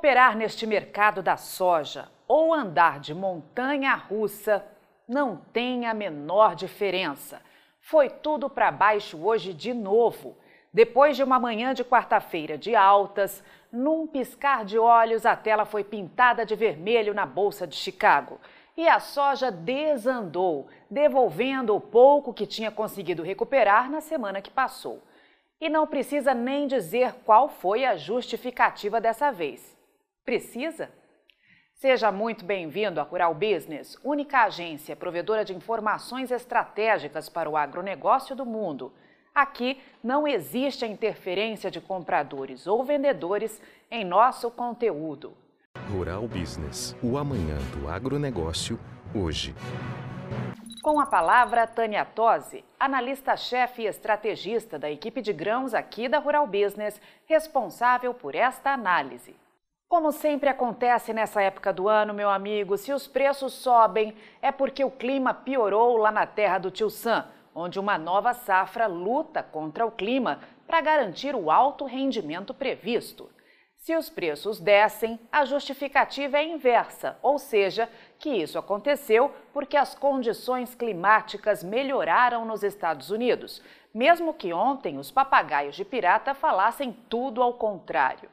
Operar neste mercado da soja ou andar de montanha russa não tem a menor diferença. Foi tudo para baixo hoje de novo. Depois de uma manhã de quarta-feira de altas, num piscar de olhos a tela foi pintada de vermelho na Bolsa de Chicago. E a soja desandou, devolvendo o pouco que tinha conseguido recuperar na semana que passou. E não precisa nem dizer qual foi a justificativa dessa vez. Precisa? Seja muito bem-vindo à Rural Business, única agência provedora de informações estratégicas para o agronegócio do mundo. Aqui não existe a interferência de compradores ou vendedores em nosso conteúdo. Rural Business, o amanhã do agronegócio, hoje. Com a palavra, Tânia Tosi, analista-chefe e estrategista da equipe de grãos aqui da Rural Business, responsável por esta análise. Como sempre acontece nessa época do ano, meu amigo, se os preços sobem é porque o clima piorou lá na terra do tio Sam, onde uma nova safra luta contra o clima para garantir o alto rendimento previsto. Se os preços descem, a justificativa é inversa, ou seja, que isso aconteceu porque as condições climáticas melhoraram nos Estados Unidos, mesmo que ontem os papagaios de pirata falassem tudo ao contrário.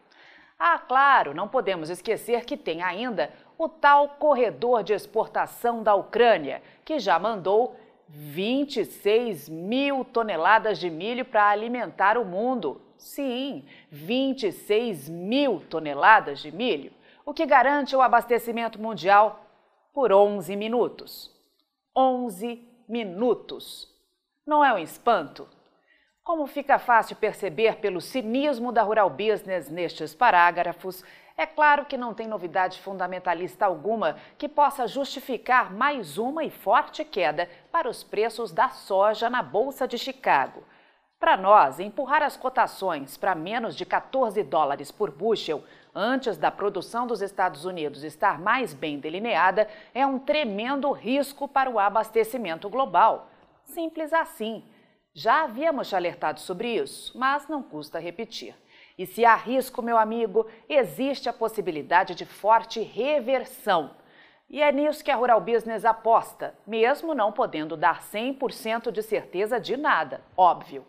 Ah, claro, não podemos esquecer que tem ainda o tal corredor de exportação da Ucrânia, que já mandou 26 mil toneladas de milho para alimentar o mundo. Sim, 26 mil toneladas de milho, o que garante o abastecimento mundial por 11 minutos. 11 minutos. Não é um espanto? Como fica fácil perceber pelo cinismo da Rural Business nestes parágrafos, é claro que não tem novidade fundamentalista alguma que possa justificar mais uma e forte queda para os preços da soja na Bolsa de Chicago. Para nós, empurrar as cotações para menos de 14 dólares por bushel antes da produção dos Estados Unidos estar mais bem delineada é um tremendo risco para o abastecimento global. Simples assim. Já havíamos te alertado sobre isso, mas não custa repetir. E se há risco, meu amigo, existe a possibilidade de forte reversão. E é nisso que a Rural Business aposta, mesmo não podendo dar 100% de certeza de nada, óbvio.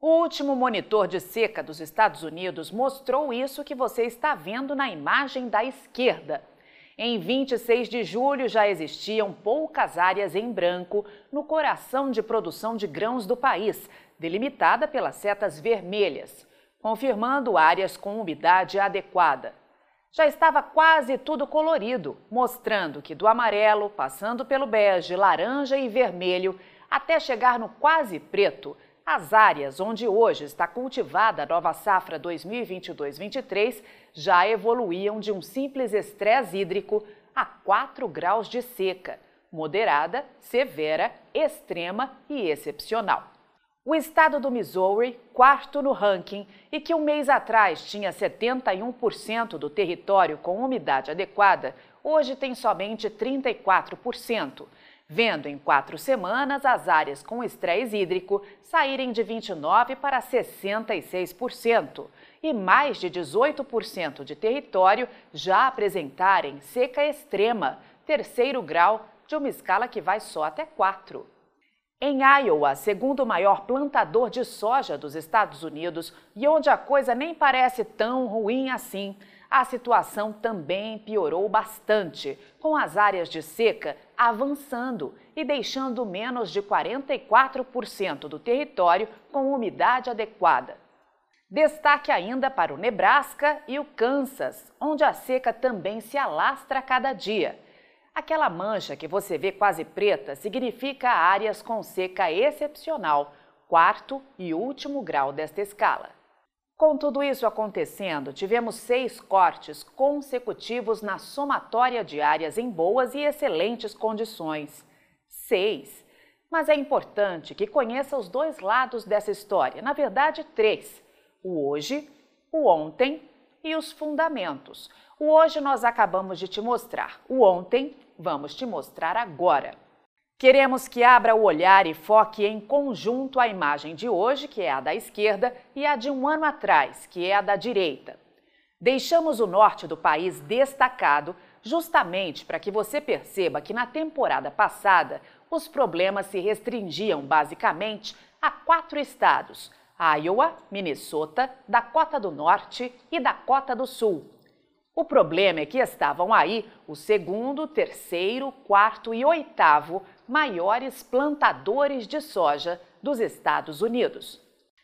O último monitor de seca dos Estados Unidos mostrou isso que você está vendo na imagem da esquerda. Em 26 de julho já existiam poucas áreas em branco no coração de produção de grãos do país, delimitada pelas setas vermelhas, confirmando áreas com umidade adequada. Já estava quase tudo colorido, mostrando que do amarelo, passando pelo bege, laranja e vermelho, até chegar no quase preto, as áreas onde hoje está cultivada a nova safra 2022-23 já evoluíam de um simples estresse hídrico a 4 graus de seca, moderada, severa, extrema e excepcional. O estado do Missouri, quarto no ranking, e que um mês atrás tinha 71% do território com umidade adequada, hoje tem somente 34% vendo em quatro semanas as áreas com estresse hídrico saírem de 29% para 66% e mais de 18% de território já apresentarem seca extrema, terceiro grau de uma escala que vai só até 4. Em Iowa, segundo maior plantador de soja dos Estados Unidos e onde a coisa nem parece tão ruim assim, a situação também piorou bastante, com as áreas de seca avançando e deixando menos de 44% do território com umidade adequada. Destaque ainda para o Nebraska e o Kansas, onde a seca também se alastra cada dia. Aquela mancha que você vê quase preta significa áreas com seca excepcional, quarto e último grau desta escala. Com tudo isso acontecendo, tivemos seis cortes consecutivos na somatória de áreas em boas e excelentes condições. Seis. Mas é importante que conheça os dois lados dessa história, na verdade, três: o hoje, o ontem e os fundamentos. O hoje nós acabamos de te mostrar, o ontem vamos te mostrar agora. Queremos que abra o olhar e foque em conjunto a imagem de hoje, que é a da esquerda, e a de um ano atrás, que é a da direita. Deixamos o norte do país destacado justamente para que você perceba que na temporada passada os problemas se restringiam basicamente a quatro estados: Iowa, Minnesota, Dakota do Norte e Dakota do Sul. O problema é que estavam aí o segundo, terceiro, quarto e oitavo maiores plantadores de soja dos Estados Unidos.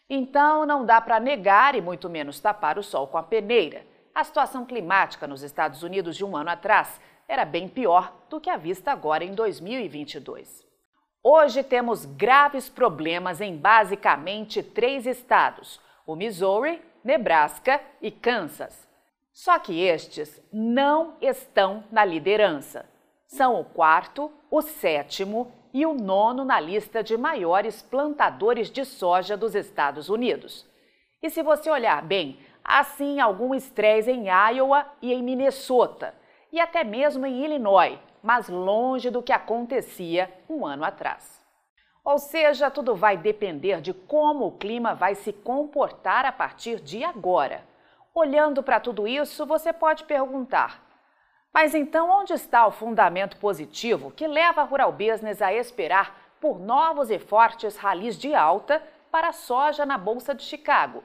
Então, não dá para negar e muito menos tapar o sol com a peneira. A situação climática nos Estados Unidos de um ano atrás era bem pior do que a vista agora em 2022. Hoje temos graves problemas em basicamente três estados: o Missouri, Nebraska e Kansas. Só que estes não estão na liderança são o quarto, o sétimo e o nono na lista de maiores plantadores de soja dos Estados Unidos. E se você olhar bem, há sim algum estresse em Iowa e em Minnesota, e até mesmo em Illinois, mas longe do que acontecia um ano atrás. Ou seja, tudo vai depender de como o clima vai se comportar a partir de agora. Olhando para tudo isso, você pode perguntar: mas então, onde está o fundamento positivo que leva a Rural Business a esperar por novos e fortes ralis de alta para a soja na Bolsa de Chicago?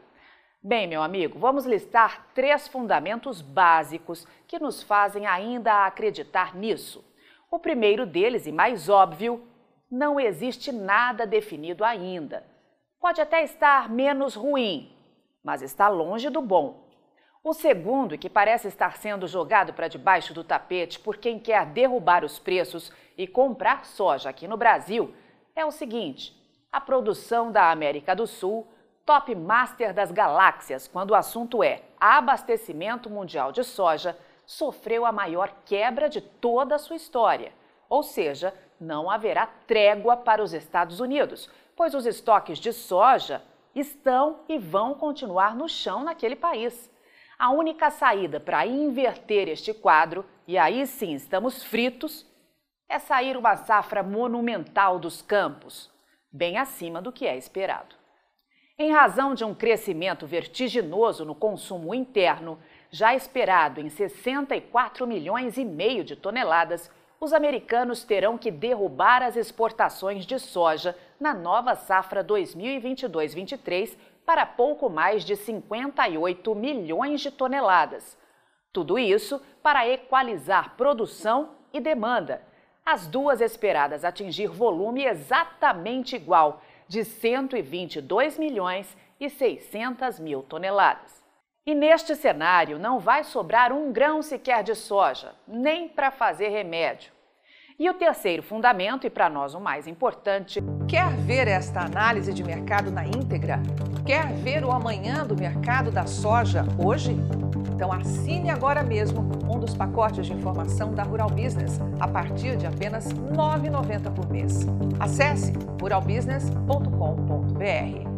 Bem, meu amigo, vamos listar três fundamentos básicos que nos fazem ainda acreditar nisso. O primeiro deles, e mais óbvio, não existe nada definido ainda. Pode até estar menos ruim, mas está longe do bom. O segundo, que parece estar sendo jogado para debaixo do tapete por quem quer derrubar os preços e comprar soja aqui no Brasil, é o seguinte: a produção da América do Sul, top master das galáxias, quando o assunto é abastecimento mundial de soja, sofreu a maior quebra de toda a sua história. Ou seja, não haverá trégua para os Estados Unidos, pois os estoques de soja estão e vão continuar no chão naquele país. A única saída para inverter este quadro, e aí sim estamos fritos, é sair uma safra monumental dos campos, bem acima do que é esperado. Em razão de um crescimento vertiginoso no consumo interno, já esperado em 64 milhões e meio de toneladas, os americanos terão que derrubar as exportações de soja na nova safra 2022-23 para pouco mais de 58 milhões de toneladas. Tudo isso para equalizar produção e demanda. As duas esperadas atingir volume exatamente igual, de 122 milhões e 600 mil toneladas. E neste cenário não vai sobrar um grão sequer de soja, nem para fazer remédio. E o terceiro fundamento, e para nós o mais importante. Quer ver esta análise de mercado na íntegra? Quer ver o amanhã do mercado da soja hoje? Então assine agora mesmo um dos pacotes de informação da Rural Business a partir de apenas R$ 9,90 por mês. Acesse ruralbusiness.com.br.